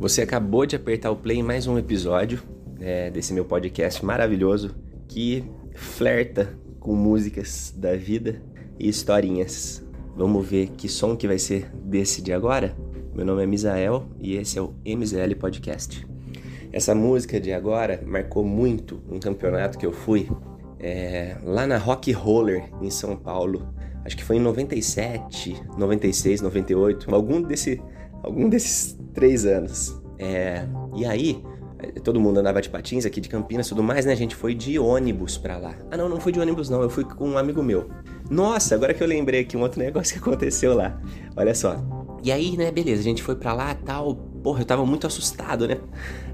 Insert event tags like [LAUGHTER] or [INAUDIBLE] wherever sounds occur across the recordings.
Você acabou de apertar o play em mais um episódio é, desse meu podcast maravilhoso que flerta com músicas da vida e historinhas. Vamos ver que som que vai ser desse de agora? Meu nome é Misael e esse é o MZL Podcast. Essa música de agora marcou muito um campeonato que eu fui é, lá na Rock Roller em São Paulo. Acho que foi em 97, 96, 98, algum desse algum desses três anos. É, e aí, todo mundo andava de patins aqui de Campinas tudo mais, né? A gente foi de ônibus pra lá. Ah, não, não fui de ônibus, não. Eu fui com um amigo meu. Nossa, agora que eu lembrei aqui um outro negócio [LAUGHS] que aconteceu lá. Olha só. E aí, né, beleza, a gente foi pra lá tal. Porra, eu tava muito assustado, né?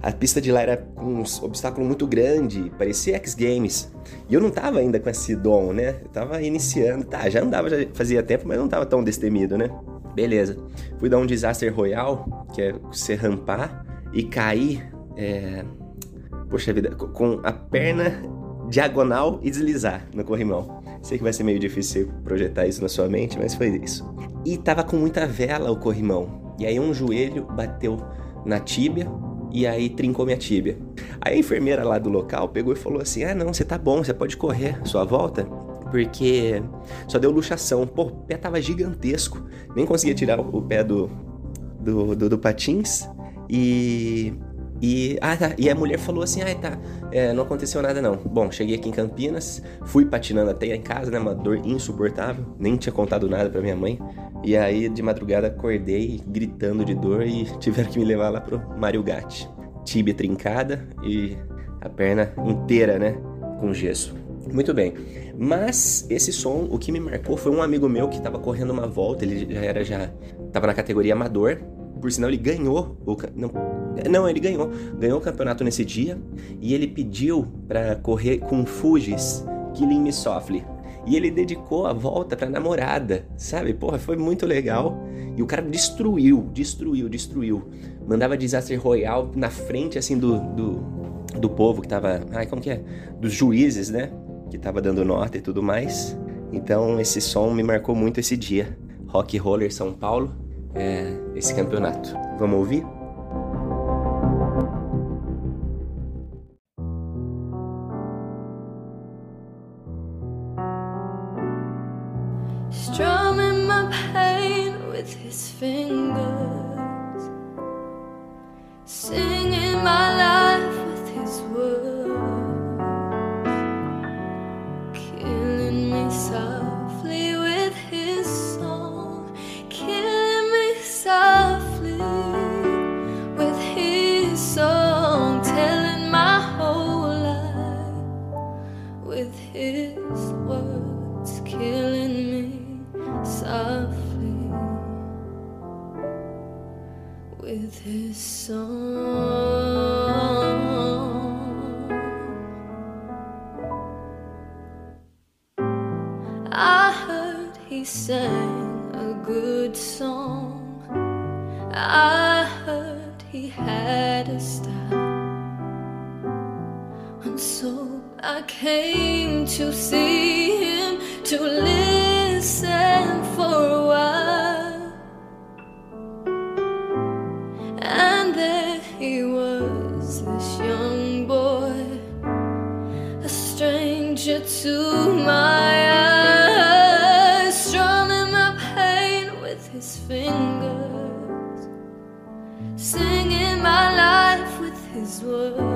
A pista de lá era com um obstáculo muito grande, parecia X Games. E eu não tava ainda com esse dom, né? Eu tava iniciando. Tá, já andava, já fazia tempo, mas não tava tão destemido, né? Beleza. Fui dar um Disaster Royal, que é você rampar e cair. É... Poxa vida, com a perna diagonal e deslizar no corrimão. Sei que vai ser meio difícil projetar isso na sua mente, mas foi isso. E tava com muita vela o corrimão. E aí um joelho bateu na tíbia e aí trincou minha tíbia. Aí a enfermeira lá do local pegou e falou assim: Ah, não, você tá bom, você pode correr sua volta porque só deu luxação. Pô, o pé tava gigantesco, nem conseguia tirar o pé do, do, do, do patins. E e, ah, tá. e a mulher falou assim: ah, tá, é, não aconteceu nada não. Bom, cheguei aqui em Campinas, fui patinando até em casa, né? Uma dor insuportável, nem tinha contado nada pra minha mãe. E aí, de madrugada, acordei gritando de dor e tiveram que me levar lá pro Mario Gatti. Tíbia trincada e a perna inteira, né? Com gesso. Muito bem. Mas esse som, o que me marcou foi um amigo meu que estava correndo uma volta, ele já era já tava na categoria amador. Por sinal, ele ganhou o não, não, ele ganhou, ganhou o campeonato nesse dia e ele pediu para correr com Fugis, Killing Me Softly. E ele dedicou a volta pra namorada, sabe? Porra, foi muito legal. E o cara destruiu, destruiu, destruiu. Mandava Disaster Royal na frente, assim, do, do, do povo que tava. Ai, como que é? Dos juízes, né? Que tava dando nota e tudo mais. Então esse som me marcou muito esse dia. Rock Roller São Paulo, é, esse campeonato. Vamos ouvir? Strumming my pain with his fingers with his song. I heard he sang a good song. I heard he had a style. And so I came to see to my eyes, strumming my pain with his fingers, singing my life with his words,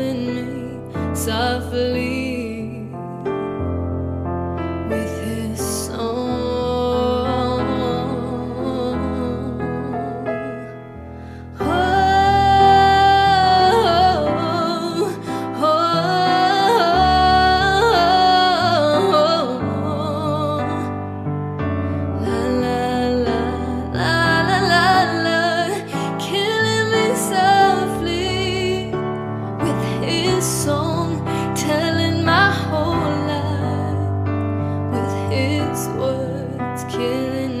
softly. these words killing